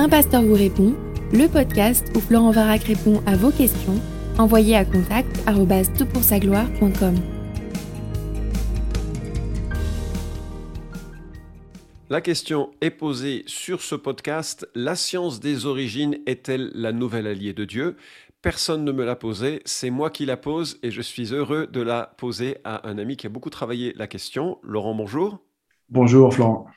Un pasteur vous répond, le podcast où Florent Varac répond à vos questions, envoyez à contact gloire.com La question est posée sur ce podcast, la science des origines est-elle la nouvelle alliée de Dieu? Personne ne me l'a posée, c'est moi qui la pose et je suis heureux de la poser à un ami qui a beaucoup travaillé la question. Laurent, bonjour. Bonjour Florent.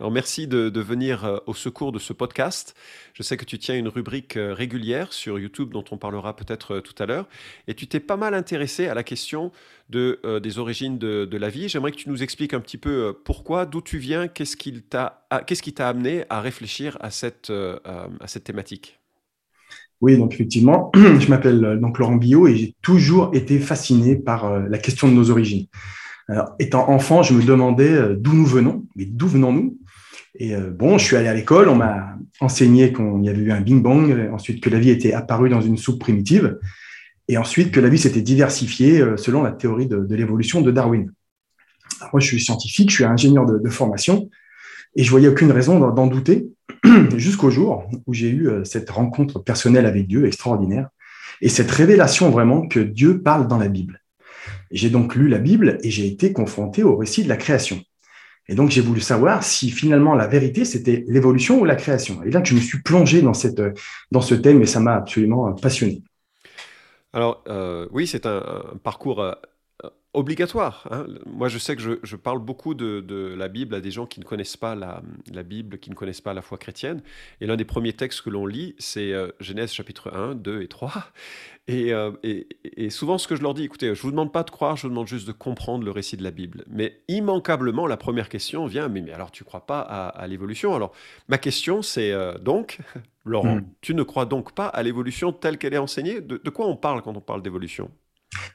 Alors merci de, venir euh, au secours de ce podcast. Je sais que tu tiens une rubrique euh, régulière sur YouTube dont on parlera peut-être euh, tout à l'heure. Et tu t'es pas mal intéressé à la question de, des origines de, la vie. J'aimerais que tu nous expliques un petit peu pourquoi, d'où tu viens, qu'est-ce qui t'a qu'est-ce qui t'a amené à réfléchir à cette, à cette thématique? Oui, donc effectivement, je m'appelle Laurent Billot et j'ai toujours été fasciné par la question de nos origines. Alors, étant enfant, je me demandais d'où nous venons, mais d'où venons-nous? Et euh, bon, je suis allé à l'école, on m'a enseigné qu'il y avait eu un Bing Bang, ensuite que la vie était apparue dans une soupe primitive, et ensuite que la vie s'était diversifiée euh, selon la théorie de, l'évolution de Darwin. moi, je suis scientifique, je suis ingénieur de, formation, et je voyais aucune raison d'en douter, jusqu'au jour où j'ai eu euh, cette rencontre personnelle avec Dieu extraordinaire, et cette révélation vraiment que Dieu parle dans la Bible. J'ai donc lu la Bible et j'ai été confronté au récit de la création. Et donc, j'ai voulu savoir si finalement la vérité, c'était l'évolution ou la création. Et là, je me suis plongé dans, cette, dans ce thème et ça m'a absolument passionné. Alors, euh, oui, c'est un, parcours euh, obligatoire. Hein. Moi, je sais que je, parle beaucoup de, la Bible à des gens qui ne connaissent pas la, Bible, qui ne connaissent pas la foi chrétienne. Et l'un des premiers textes que l'on lit, c'est euh, Genèse chapitre 1, 2 et 3. Euh, et, et, souvent, ce que je leur dis, écoutez, je ne vous demande pas de croire, je vous demande juste de comprendre le récit de la Bible. Mais immanquablement, la première question vient, mais, mais alors tu ne crois pas à, l'évolution? Alors, ma question, c'est euh, donc, Laurent, hmm. tu ne crois donc pas à l'évolution telle qu'elle est enseignée? De quoi on parle quand on parle d'évolution?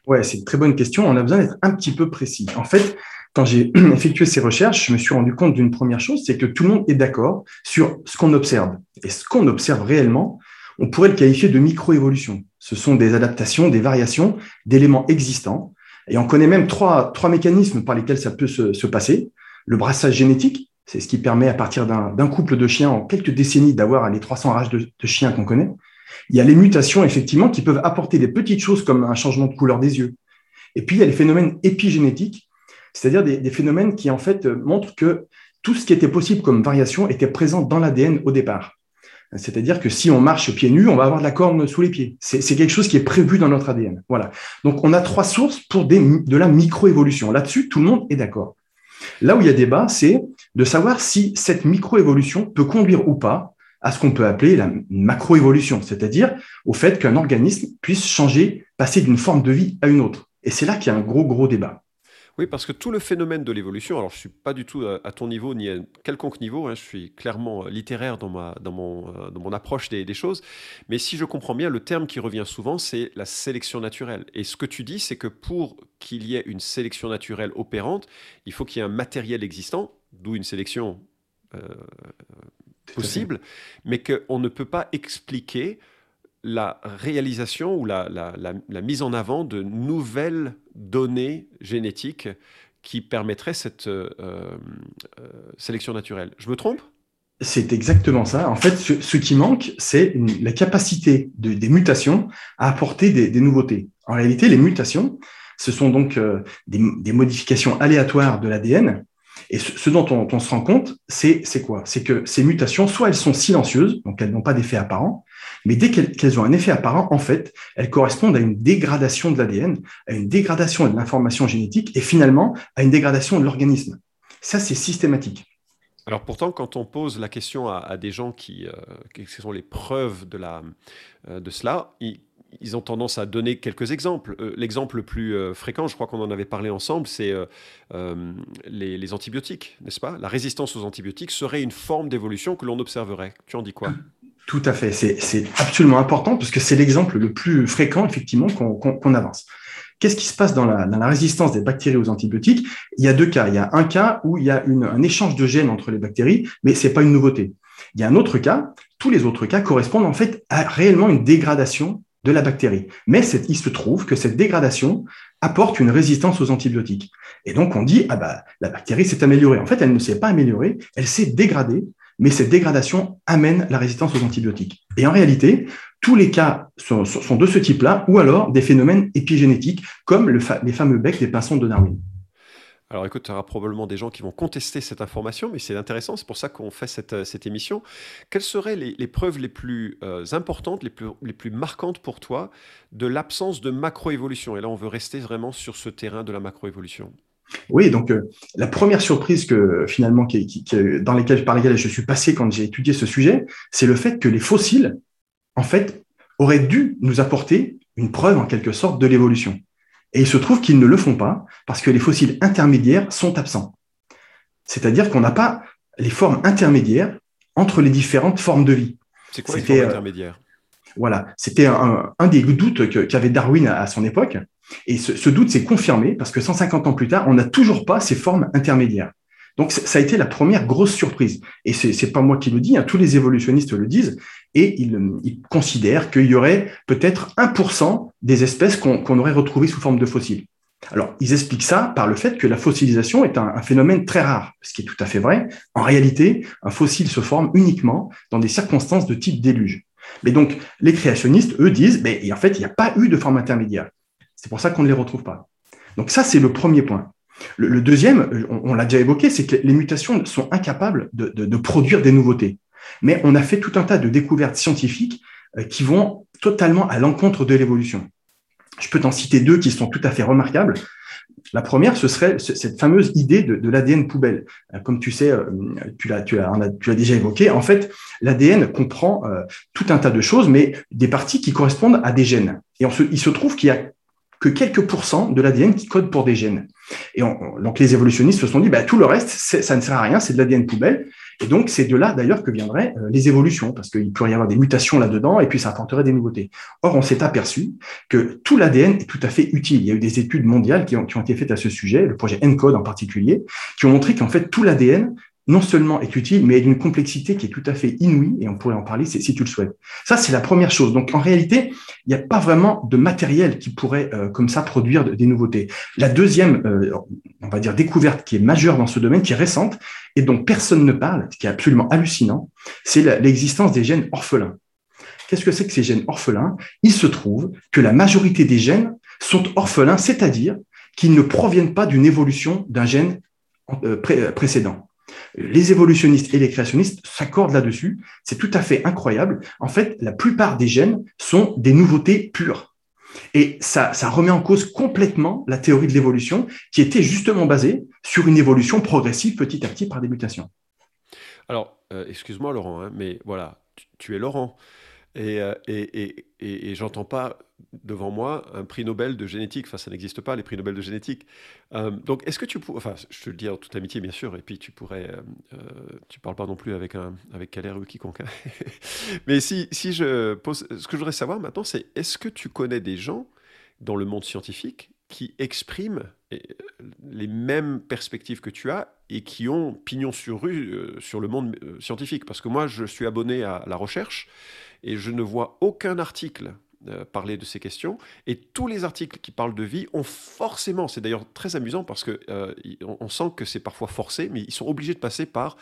Ouais, c'est une très bonne question. On a besoin d'être un petit peu précis. En fait, quand j'ai effectué ces recherches, je me suis rendu compte d'une première chose, c'est que tout le monde est d'accord sur ce qu'on observe. Et ce qu'on observe réellement, on pourrait le qualifier de microévolution. Ce sont des adaptations, des variations d'éléments existants. Et on connaît même trois, trois mécanismes par lesquels ça peut se, passer. Le brassage génétique, c'est ce qui permet à partir d'un couple de chiens en quelques décennies d'avoir les 300 races de chiens qu'on connaît. Il y a les mutations, effectivement, qui peuvent apporter des petites choses comme un changement de couleur des yeux. Et puis, il y a les phénomènes épigénétiques, c'est-à-dire des, phénomènes qui, en fait, montrent que tout ce qui était possible comme variation était présent dans l'ADN au départ. C'est-à-dire que si on marche pieds nus, on va avoir de la corne sous les pieds. C'est quelque chose qui est prévu dans notre ADN. Voilà. Donc, on a trois sources pour de la microévolution. Là-dessus, tout le monde est d'accord. Là où il y a débat, c'est de savoir si cette microévolution peut conduire ou pas à ce qu'on peut appeler la macroévolution, c'est-à-dire au fait qu'un organisme puisse changer, passer d'une forme de vie à une autre. Et c'est là qu'il y a un gros, gros débat. Oui, parce que tout le phénomène de l'évolution, alors je ne suis pas du tout à ton niveau ni à quelconque niveau, hein, je suis clairement littéraire dans, ma, dans, mon, euh, dans mon approche des, choses, mais si je comprends bien, le terme qui revient souvent, c'est la sélection naturelle. Et ce que tu dis, c'est que pour qu'il y ait une sélection naturelle opérante, il faut qu'il y ait un matériel existant, d'où une sélection euh, possible, mais qu'on ne peut pas expliquer la réalisation ou la, la, mise en avant de nouvelles données génétiques qui permettraient cette euh, euh, sélection naturelle. Je me trompe? C'est exactement ça. En fait, ce, qui manque, c'est la capacité de, des mutations à apporter des, nouveautés. En réalité, les mutations, ce sont donc euh, des, des, modifications aléatoires de l'ADN et ce, dont on, se rend compte, c'est quoi? C'est que ces mutations, soit elles sont silencieuses, donc elles n'ont pas d'effet apparent, mais dès qu'elles ont un effet apparent, en fait, elles correspondent à une dégradation de l'ADN, à une dégradation de l'information génétique et finalement à une dégradation de l'organisme. Ça, c'est systématique. Alors pourtant, quand on pose la question à, des gens qui, euh, quelles sont les preuves de, la, euh, de cela, ils, ils ont tendance à donner quelques exemples. Euh, l'exemple le plus euh, fréquent, je crois qu'on en avait parlé ensemble, c'est euh, les, antibiotiques, n'est-ce pas? La résistance aux antibiotiques serait une forme d'évolution que l'on observerait. Tu en dis quoi? Tout à fait, c'est absolument important parce que c'est l'exemple le plus fréquent, effectivement, qu'on avance. Qu'est-ce qui se passe dans la, résistance des bactéries aux antibiotiques? Il y a deux cas. Il y a un cas où il y a un échange de gènes entre les bactéries, mais ce n'est pas une nouveauté. Il y a un autre cas, tous les autres cas correspondent en fait à réellement une dégradation de la bactérie. Mais il se trouve que cette dégradation apporte une résistance aux antibiotiques. Et donc on dit, ah bah, la bactérie s'est améliorée. En fait, elle ne s'est pas améliorée, elle s'est dégradée, mais cette dégradation amène la résistance aux antibiotiques. Et en réalité, tous les cas sont, de ce type-là, ou alors des phénomènes épigénétiques, comme les fameux becs des pinsons de Darwin. Alors écoute, tu auras probablement des gens qui vont contester cette information, mais c'est intéressant, c'est pour ça qu'on fait cette, euh, émission. Quelles seraient les, preuves les plus euh, importantes, les plus, marquantes pour toi de l'absence de macroévolution? Et là, on veut rester vraiment sur ce terrain de la macroévolution. Oui, donc euh, la première surprise que finalement dans lesquelles, par lesquelles je suis passé quand j'ai étudié ce sujet, c'est le fait que les fossiles, en fait, auraient dû nous apporter une preuve en quelque sorte de l'évolution. Et il se trouve qu'ils ne le font pas parce que les fossiles intermédiaires sont absents. C'est-à-dire qu'on n'a pas les formes intermédiaires entre les différentes formes de vie. C'est quoi les formes euh, intermédiaires? Voilà, c'était un, des doutes qu'avait Darwin à, son époque. Et ce, doute s'est confirmé parce que 150 ans plus tard, on n'a toujours pas ces formes intermédiaires. Donc ça a été la première grosse surprise. Et c'est n'est pas moi qui le dis, hein, tous les évolutionnistes le disent, et ils, considèrent qu'il y aurait peut-être 1% des espèces qu'on aurait retrouvées sous forme de fossiles. Alors, ils expliquent ça par le fait que la fossilisation est un, phénomène très rare, ce qui est tout à fait vrai. En réalité, un fossile se forme uniquement dans des circonstances de type déluge. Mais donc, les créationnistes, eux, disent, mais en fait, il n'y a pas eu de forme intermédiaire. C'est pour ça qu'on ne les retrouve pas. Donc ça, c'est le premier point. Le, deuxième, on, l'a déjà évoqué, c'est que les mutations sont incapables de, produire des nouveautés. Mais on a fait tout un tas de découvertes scientifiques euh, qui vont totalement à l'encontre de l'évolution. Je peux t'en citer deux qui sont tout à fait remarquables. La première, ce serait cette fameuse idée de, l'ADN poubelle. Euh, comme tu sais, euh, tu l'as, déjà évoqué. En fait, l'ADN comprend tout un tas de choses, mais des parties qui correspondent à des gènes. Et il se trouve qu'il y a que quelques pourcents de l'ADN qui code pour des gènes. Et donc les évolutionnistes se sont dit, bah, tout le reste, ça ne sert à rien, c'est de l'ADN poubelle. Et donc c'est de là d'ailleurs que viendraient euh, les évolutions, parce qu'il pourrait y avoir des mutations là-dedans, et puis ça apporterait des nouveautés. Or, on s'est aperçu que tout l'ADN est tout à fait utile. Il y a eu des études mondiales qui ont, qui ont été faites à ce sujet, le projet ENCODE en particulier, qui ont montré qu'en fait tout l'ADN non seulement est utile, mais d'une complexité qui est tout à fait inouïe, et on pourrait en parler si tu le souhaites. Ça, c'est la première chose. Donc, en réalité, il n'y a pas vraiment de matériel qui pourrait, euh, comme ça, produire des nouveautés. La deuxième, euh, on va dire, découverte qui est majeure dans ce domaine, qui est récente, et dont personne ne parle, ce qui est absolument hallucinant, c'est l'existence des gènes orphelins. Qu'est-ce que c'est que ces gènes orphelins? Il se trouve que la majorité des gènes sont orphelins, c'est-à-dire qu'ils ne proviennent pas d'une évolution d'un gène euh, précédent. Les évolutionnistes et les créationnistes s'accordent là-dessus. C'est tout à fait incroyable. En fait, la plupart des gènes sont des nouveautés pures. Et ça, remet en cause complètement la théorie de l'évolution qui était justement basée sur une évolution progressive petit à petit par des mutations. Alors, euh, excuse-moi Laurent, hein, mais voilà, tu es Laurent. Euh, et, et, j'entends pas devant moi un prix Nobel de génétique. Enfin, ça n'existe pas, les prix Nobel de génétique. Euh, donc, est-ce que tu pourrais. Enfin, je te le dis en toute amitié, bien sûr, et puis tu pourrais. Euh, tu parles pas non plus avec, un, avec Calais ou quiconque. Hein. Mais si, si je pose. Ce que je voudrais savoir maintenant, c'est est-ce que tu connais des gens dans le monde scientifique qui expriment les mêmes perspectives que tu as et qui ont pignon sur rue sur le monde scientifique? Parce que moi, je suis abonné à la recherche et je ne vois aucun article euh, parler de ces questions. Et tous les articles qui parlent de vie ont forcément, c'est d'ailleurs très amusant parce que euh, sent que c'est parfois forcé, mais ils sont obligés de passer par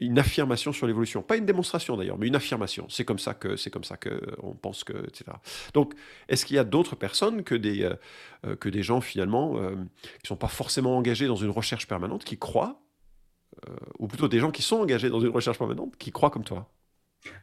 une affirmation sur l'évolution, pas une démonstration d'ailleurs, mais une affirmation. C'est comme ça que c'est comme ça que on pense que etc. Donc, est-ce qu'il y a d'autres personnes que des euh, que des gens finalement qui sont pas forcément engagés dans une recherche permanente, qui croient, ou plutôt des gens qui sont engagés dans une recherche permanente, qui croient comme toi?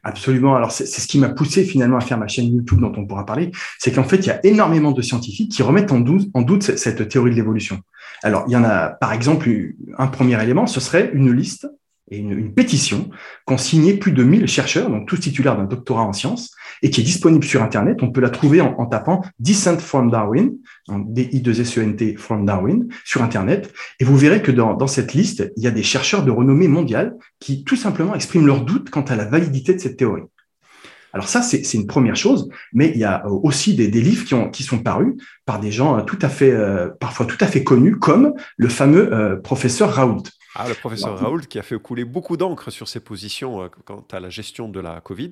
Absolument. Alors, c'est ce qui m'a poussé finalement à faire ma chaîne YouTube dont on pourra parler. C'est qu'en fait, il y a énormément de scientifiques qui remettent en doute, cette théorie de l'évolution. Alors, il y en a, par exemple, un premier élément, ce serait une liste et une, pétition qu'ont signé plus de 1000 chercheurs, donc tous titulaires d'un doctorat en sciences, et qui est disponible sur Internet. On peut la trouver en, tapant Descent from Darwin, D-I-2-S-E-N-T from Darwin, sur Internet. Et vous verrez que dans, dans, cette liste, il y a des chercheurs de renommée mondiale qui tout simplement expriment leurs doutes quant à la validité de cette théorie. Alors ça, c'est une première chose, mais il y a aussi des, des livres qui, ont, qui, sont parus par des gens tout à fait, euh, parfois tout à fait connus, comme le fameux euh, professeur Raoult. Ah, le professeur Raoult qui a fait couler beaucoup d'encre sur ses positions euh, quant à la gestion de la Covid.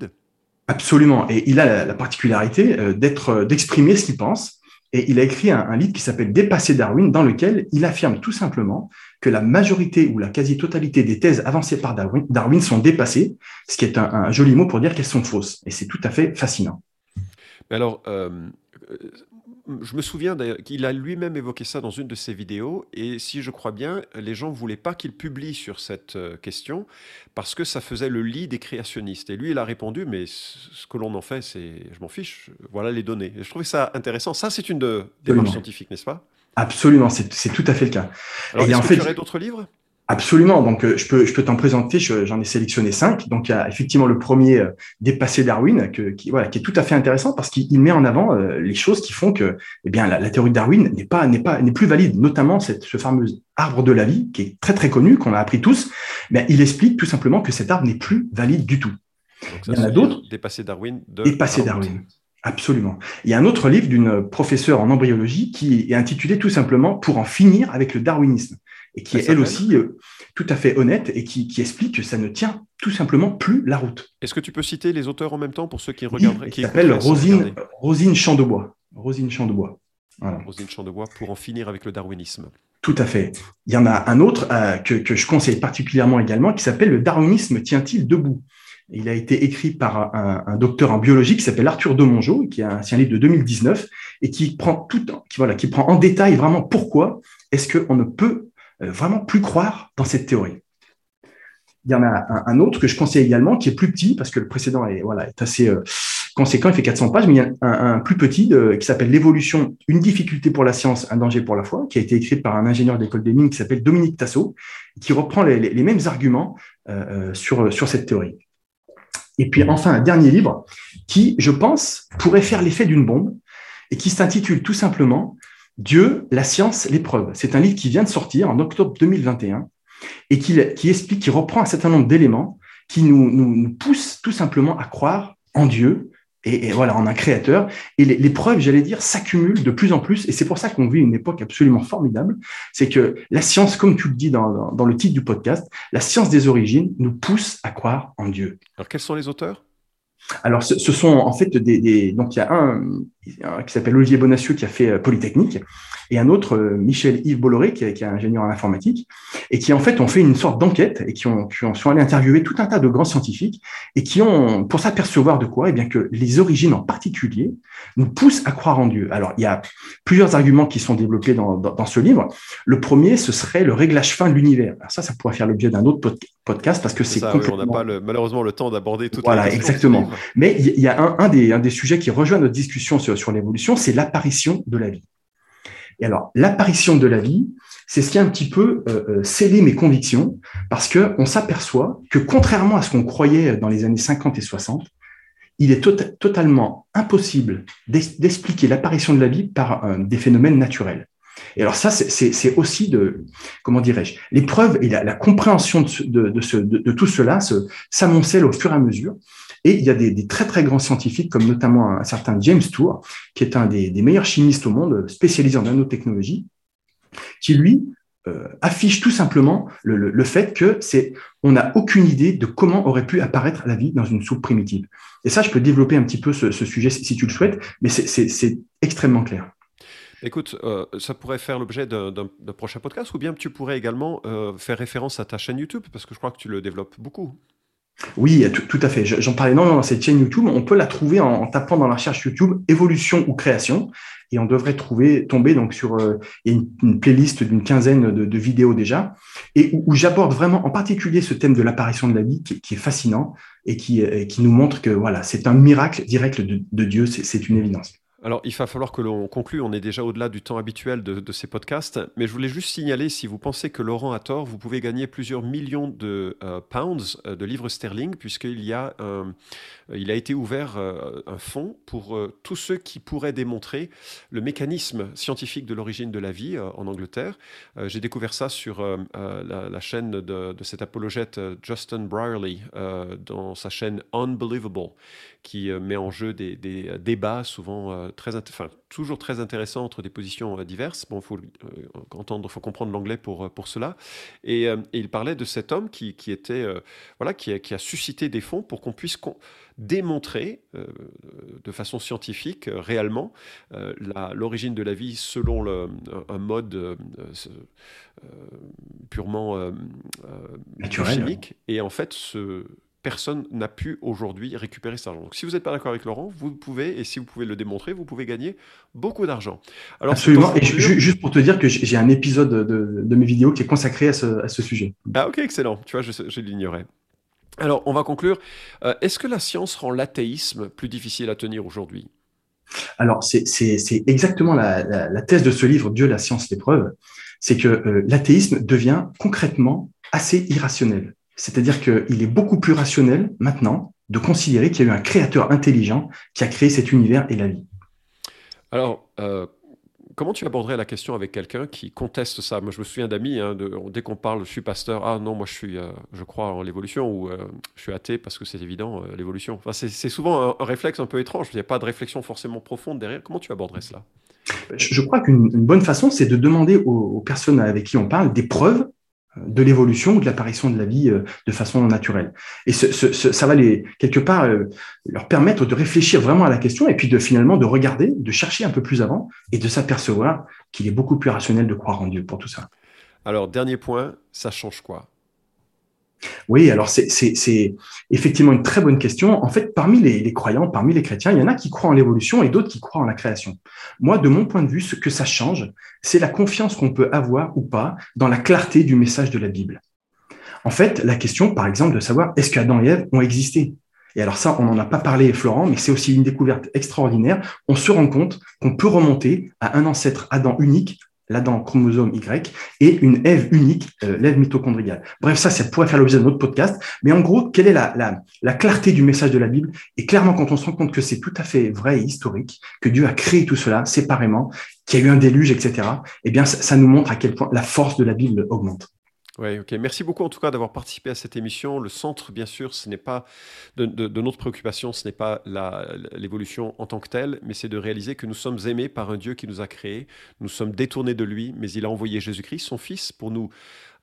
Absolument. Et il a la, particularité euh, d'être, euh, d'exprimer ce qu'il pense. Et il a écrit un, livre qui s'appelle Dépasser Darwin, dans lequel il affirme tout simplement que la majorité ou la quasi-totalité des thèses avancées par Darwin, sont dépassées, ce qui est un, joli mot pour dire qu'elles sont fausses. Et c'est tout à fait fascinant. alors, euh, je me souviens qu'il a lui-même évoqué ça dans une de ses vidéos, et si je crois bien, les gens ne voulaient pas qu'il publie sur cette euh, question, parce que ça faisait le lit des créationnistes. Et lui, il a répondu, mais ce que l'on en fait, c'est, je m'en fiche, voilà les données. Et je trouvais ça intéressant. Ça, c'est une de, démarche scientifique, n'est-ce pas? Absolument, c'est tout à fait le cas. Alors, est-ce que fait, tu aurais d'autres livres? Absolument. Donc, euh, je peux, je peux t'en présenter. J'en ai sélectionné cinq. Donc, il y a effectivement le premier, euh, Dépasser Darwin, que, qui, voilà, qui est tout à fait intéressant parce qu'il met en avant euh, les choses qui font que, eh bien, la, théorie de Darwin n'est pas, n'est pas, n'est plus valide. Notamment cette, ce fameux arbre de la vie qui est très très connu, qu'on a appris tous. Mais il explique tout simplement que cet arbre n'est plus valide du tout. il y en a d'autres. Dépasser Darwin. De Dépasser Darwin. Absolument. Il y a un autre livre d'une professeure en embryologie qui est intitulé tout simplement Pour en finir avec le darwinisme et qui est elle aussi euh, tout à fait honnête et qui, explique que ça ne tient tout simplement plus la route. Est-ce que tu peux citer les auteurs en même temps pour ceux qui regarderaient Qui s'appelle Rosine, Rosine Champdebois. Rosine Champdebois. Voilà. Rosine Champdebois pour en finir avec le darwinisme. Tout à fait. Il y en a un autre euh, que, que, je conseille particulièrement également qui s'appelle Le darwinisme tient-il debout? Il a été écrit par un, docteur en biologie qui s'appelle Arthur de Mongeau, qui est un, un livre de 2019 et qui prend tout, qui, voilà, qui prend en détail vraiment pourquoi est-ce qu'on ne peut vraiment plus croire dans cette théorie. Il y en a un, autre que je conseille également, qui est plus petit, parce que le précédent est, voilà, est assez euh, conséquent, il fait 400 pages, mais il y a un, plus petit qui s'appelle L'évolution, une difficulté pour la science, un danger pour la foi, qui a été écrit par un ingénieur d'école des mines qui s'appelle Dominique Tassot, qui reprend les, mêmes arguments euh, sur, sur cette théorie. Et puis enfin, un dernier livre qui, je pense, pourrait faire l'effet d'une bombe et qui s'intitule tout simplement Dieu, la science, l'épreuve. C'est un livre qui vient de sortir en octobre 2021 et qui, explique, qui reprend un certain nombre d'éléments qui nous, nous, poussent tout simplement à croire en Dieu et, voilà, en un créateur. Et les, preuves, j'allais dire, s'accumulent de plus en plus. Et c'est pour ça qu'on vit une époque absolument formidable. C'est que la science, comme tu le dis dans, dans le titre du podcast, la science des origines nous pousse à croire en Dieu. Alors, quels sont les auteurs? Alors, ce, sont en fait des, donc il y a un, qui s'appelle Olivier Bonacieux qui a fait euh, Polytechnique et un autre euh, Michel Yves Bolloré qui, est ingénieur en informatique et qui en fait ont fait une sorte d'enquête et qui ont, qui ont sont allés interviewer tout un tas de grands scientifiques et qui ont pour s'apercevoir de quoi Eh bien que les origines en particulier nous poussent à croire en Dieu. Alors il y a plusieurs arguments qui sont développés dans, dans, ce livre. Le premier, ce serait le réglage fin de l'univers. Alors ça, ça pourrait faire l'objet d'un autre podcast parce que c'est complètement... on n'a pas malheureusement le temps d'aborder tout. Voilà, exactement. Mais il y a un, un, des, un des sujets qui rejoint notre discussion sur, sur l'évolution, c'est l'apparition de la vie. Et alors, l'apparition de la vie, c'est ce qui a un petit peu euh, euh, scellé mes convictions, parce qu'on s'aperçoit que contrairement à ce qu'on croyait dans les années 50 et 60, il est tota-, totalement impossible d'expliquer l'apparition de la vie par euh, des phénomènes naturels. Et alors ça, c'est aussi de, comment dirais-je, l'épreuve et la, compréhension de, de, tout cela s'amoncellent au fur et à mesure. Et il y a des, très très grands scientifiques, comme notamment un, certain James Tour, qui est un des, meilleurs chimistes au monde, spécialisé en nanotechnologie, qui lui euh, affiche tout simplement le, fait que on n'a aucune idée de comment aurait pu apparaître la vie dans une soupe primitive. Et ça, je peux développer un petit peu ce, sujet si tu le souhaites, mais c'est extrêmement clair. Écoute, euh, ça pourrait faire l'objet d'un prochain podcast, ou bien tu pourrais également euh, faire référence à ta chaîne YouTube, parce que je crois que tu le développes beaucoup. Oui, tout, à fait. J'en parlais non, dans cette chaîne YouTube. On peut la trouver en, tapant dans la recherche YouTube évolution ou création. Et on devrait trouver, tomber donc sur euh, une, playlist d'une quinzaine de, vidéos déjà, et où, j'aborde vraiment en particulier ce thème de l'apparition de la vie qui, est fascinant et qui, qui nous montre que voilà, c'est un miracle direct de Dieu, c'est une évidence. Alors, il va falloir que l'on conclue. On est déjà au-delà du temps habituel de, ces podcasts. Mais je voulais juste signaler, si vous pensez que Laurent a tort, vous pouvez gagner plusieurs millions de euh, pounds, euh, de livres sterling, puisqu'il y a, il a été ouvert euh, un fonds pour tous ceux qui pourraient démontrer le mécanisme scientifique de l'origine de la vie en Angleterre. J'ai découvert ça sur la, chaîne de, cet apologète Justin Brierley, dans sa chaîne Unbelievable, qui met en jeu des, des débats souvent très, enfin, toujours très intéressant entre des positions diverses. Bon, il faut entendre, faut comprendre l'anglais pour, pour cela. Et, il parlait de cet homme qui, qui était, voilà, qui a, qui a, suscité des fonds pour qu'on puisse démontrer de façon scientifique réellement l'origine de la vie selon le, un mode purement chimique. Et en fait, ce personne n'a pu aujourd'hui récupérer cet argent. Donc si vous n'êtes pas d'accord avec Laurent, vous pouvez, et si vous pouvez le démontrer, vous pouvez gagner beaucoup d'argent. Absolument, et juste pour te dire que j'ai un épisode de, mes vidéos qui est consacré à ce, sujet. Ah ok, excellent, tu vois, je, je l'ignorais. Alors, on va conclure. Euh, est-ce que la science rend l'athéisme plus difficile à tenir aujourd'hui? Alors, c'est exactement la, thèse de ce livre, Dieu, la science, l'épreuve. C'est que euh, l'athéisme devient concrètement assez irrationnel. C'est-à-dire qu'il est beaucoup plus rationnel maintenant de considérer qu'il y a eu un créateur intelligent qui a créé cet univers et la vie. Alors, euh, comment tu aborderais la question avec quelqu'un qui conteste ça? Moi, je me souviens d'amis, hein, dès qu'on parle, je suis pasteur, ah non, moi je suis, euh, je crois en l'évolution, ou euh, je suis athée parce que c'est évident, l'évolution. Enfin, c'est souvent un, réflexe un peu étrange, il n'y a pas de réflexion forcément profonde derrière. Comment tu aborderais cela? Je, crois qu'une bonne façon, c'est de demander aux, personnes avec qui on parle des preuves de l'évolution ou de l'apparition de la vie euh, de façon naturelle. Et ça va quelque part euh, leur permettre de réfléchir vraiment à la question et puis de finalement de regarder, de chercher un peu plus avant et de s'apercevoir qu'il est beaucoup plus rationnel de croire en Dieu pour tout ça. Alors dernier point, ça change quoi? Oui, alors c'est effectivement une très bonne question. En fait, parmi les, croyants, parmi les chrétiens, il y en a qui croient en l'évolution et d'autres qui croient en la création. Moi, de mon point de vue, ce que ça change, c'est la confiance qu'on peut avoir ou pas dans la clarté du message de la Bible. En fait, la question, par exemple, de savoir est-ce qu'Adam et Ève ont existé? Et alors ça, on n'en a pas parlé, Florent, mais c'est aussi une découverte extraordinaire. On se rend compte qu'on peut remonter à un ancêtre Adam unique l'Adam chromosome Y, et une Ève unique, euh, l'Ève mitochondriale. Bref, ça, ça pourrait faire l'objet d'un autre podcast. Mais en gros, quelle est la, la, la, clarté du message de la Bible? Et clairement, quand on se rend compte que c'est tout à fait vrai et historique, que Dieu a créé tout cela séparément, qu'il y a eu un déluge, etc., eh bien, ça nous montre à quel point la force de la Bible augmente. Oui, ok. Merci beaucoup en tout cas d'avoir participé à cette émission. Le centre, bien sûr, ce n'est pas de, notre préoccupation, ce n'est pas l'évolution en tant que telle, mais c'est de réaliser que nous sommes aimés par un Dieu qui nous a créés. Nous sommes détournés de lui, mais il a envoyé Jésus-Christ, son Fils, pour nous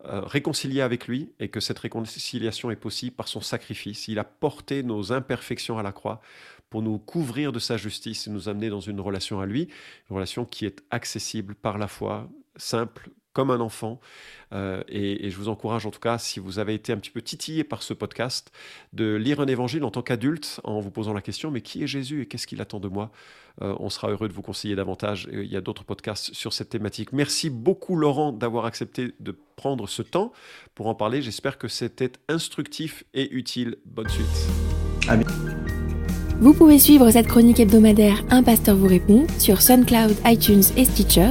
euh, réconcilier avec lui et que cette réconciliation est possible par son sacrifice. Il a porté nos imperfections à la croix pour nous couvrir de sa justice et nous amener dans une relation à lui, une relation qui est accessible par la foi, simple, comme un enfant. Euh, et, je vous encourage en tout cas, si vous avez été un petit peu titillé par ce podcast, de lire un évangile en tant qu'adulte en vous posant la question, mais qui est Jésus et qu'est-ce qu'il attend de moi? Euh, On sera heureux de vous conseiller davantage. Il y a d'autres podcasts sur cette thématique. Merci beaucoup Laurent d'avoir accepté de prendre ce temps pour en parler. J'espère que c'était instructif et utile. Bonne suite. Vous pouvez suivre cette chronique hebdomadaire Un pasteur vous répond sur SoundCloud, iTunes et Stitcher